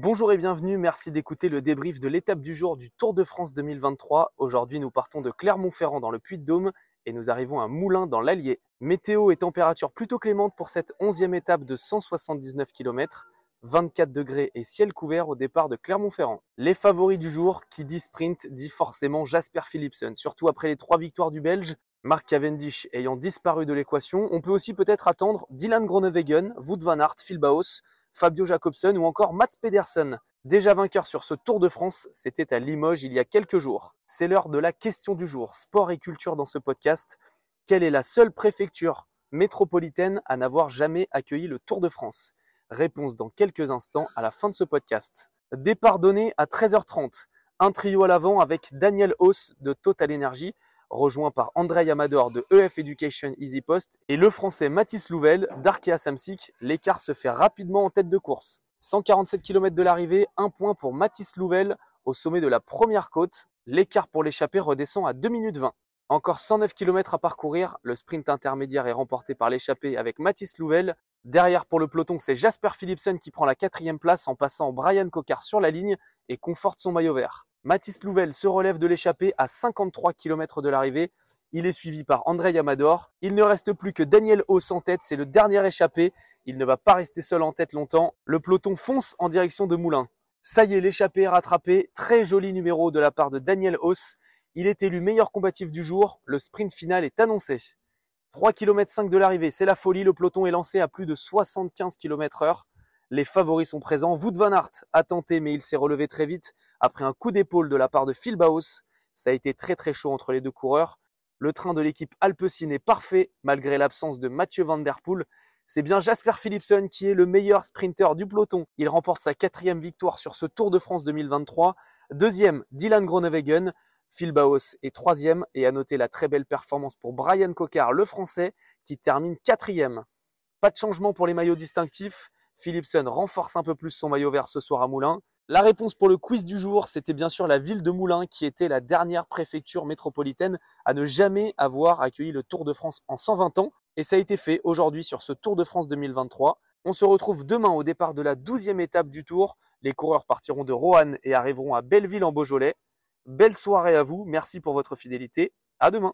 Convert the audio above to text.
Bonjour et bienvenue, merci d'écouter le débrief de l'étape du jour du Tour de France 2023. Aujourd'hui, nous partons de Clermont-Ferrand dans le Puy-de-Dôme et nous arrivons à Moulins dans l'Allier. Météo et température plutôt clémentes pour cette onzième étape de 179 km. 24 degrés et ciel couvert au départ de Clermont-Ferrand. Les favoris du jour, qui dit sprint, dit forcément Jasper Philipsen, surtout après les trois victoires du Belge. Mark Cavendish ayant disparu de l'équation, on peut aussi peut-être attendre Dylan Groenewegen, Wout van Aert, Phil Baos, Fabio Jacobsen ou encore Mats Pedersen. Déjà vainqueur sur ce Tour de France, c'était à Limoges il y a quelques jours. C'est l'heure de la question du jour, sport et culture dans ce podcast. Quelle est la seule préfecture métropolitaine à n'avoir jamais accueilli le Tour de France? Réponse dans quelques instants à la fin de ce podcast. Départ donné à 13h30. Un trio à l'avant avec Daniel Hauss de Total Energy, rejoint par André Amador de EF Education Easy Post et le français Mathis Louvel d'Arkea Samsic. L'écart se fait rapidement en tête de course. 147 km de l'arrivée, un point pour Mathis Louvel au sommet de la première côte. L'écart pour l'échappée redescend à 2 minutes 20. Encore 109 km à parcourir, le sprint intermédiaire est remporté par l'échappée avec Mathis Louvel. Derrière pour le peloton, c'est Jasper Philipsen qui prend la quatrième place en passant Brian Cocard sur la ligne et conforte son maillot vert. Mathis Louvel se relève de l'échappée à 53 km de l'arrivée. Il est suivi par André Yamador. Il ne reste plus que Daniel Hauss en tête, c'est le dernier échappé. Il ne va pas rester seul en tête longtemps. Le peloton fonce en direction de Moulins. Ça y est, l'échappée est rattrapé. Très joli numéro de la part de Daniel Hauss. Il est élu meilleur combatif du jour. Le sprint final est annoncé. 3 km 5 de l'arrivée, c'est la folie. Le peloton est lancé à plus de 75 km heure. Les favoris sont présents. Wout van Aert a tenté, mais il s'est relevé très vite après un coup d'épaule de la part de Phil Baos. Ça a été très très chaud entre les deux coureurs. Le train de l'équipe Alpecin est parfait malgré l'absence de Mathieu Van Der Poel. C'est bien Jasper Philipsen qui est le meilleur sprinter du peloton. Il remporte sa quatrième victoire sur ce Tour de France 2023. Deuxième, Dylan Groenewegen. Phil Baos est troisième et à noter la très belle performance pour Brian Cocard, le français, qui termine quatrième. Pas de changement pour les maillots distinctifs. Philipson renforce un peu plus son maillot vert ce soir à Moulins. La réponse pour le quiz du jour, c'était bien sûr la ville de Moulins qui était la dernière préfecture métropolitaine à ne jamais avoir accueilli le Tour de France en 120 ans. Et ça a été fait aujourd'hui sur ce Tour de France 2023. On se retrouve demain au départ de la douzième étape du Tour. Les coureurs partiront de Roanne et arriveront à Belleville en Beaujolais. Belle soirée à vous, merci pour votre fidélité. À demain.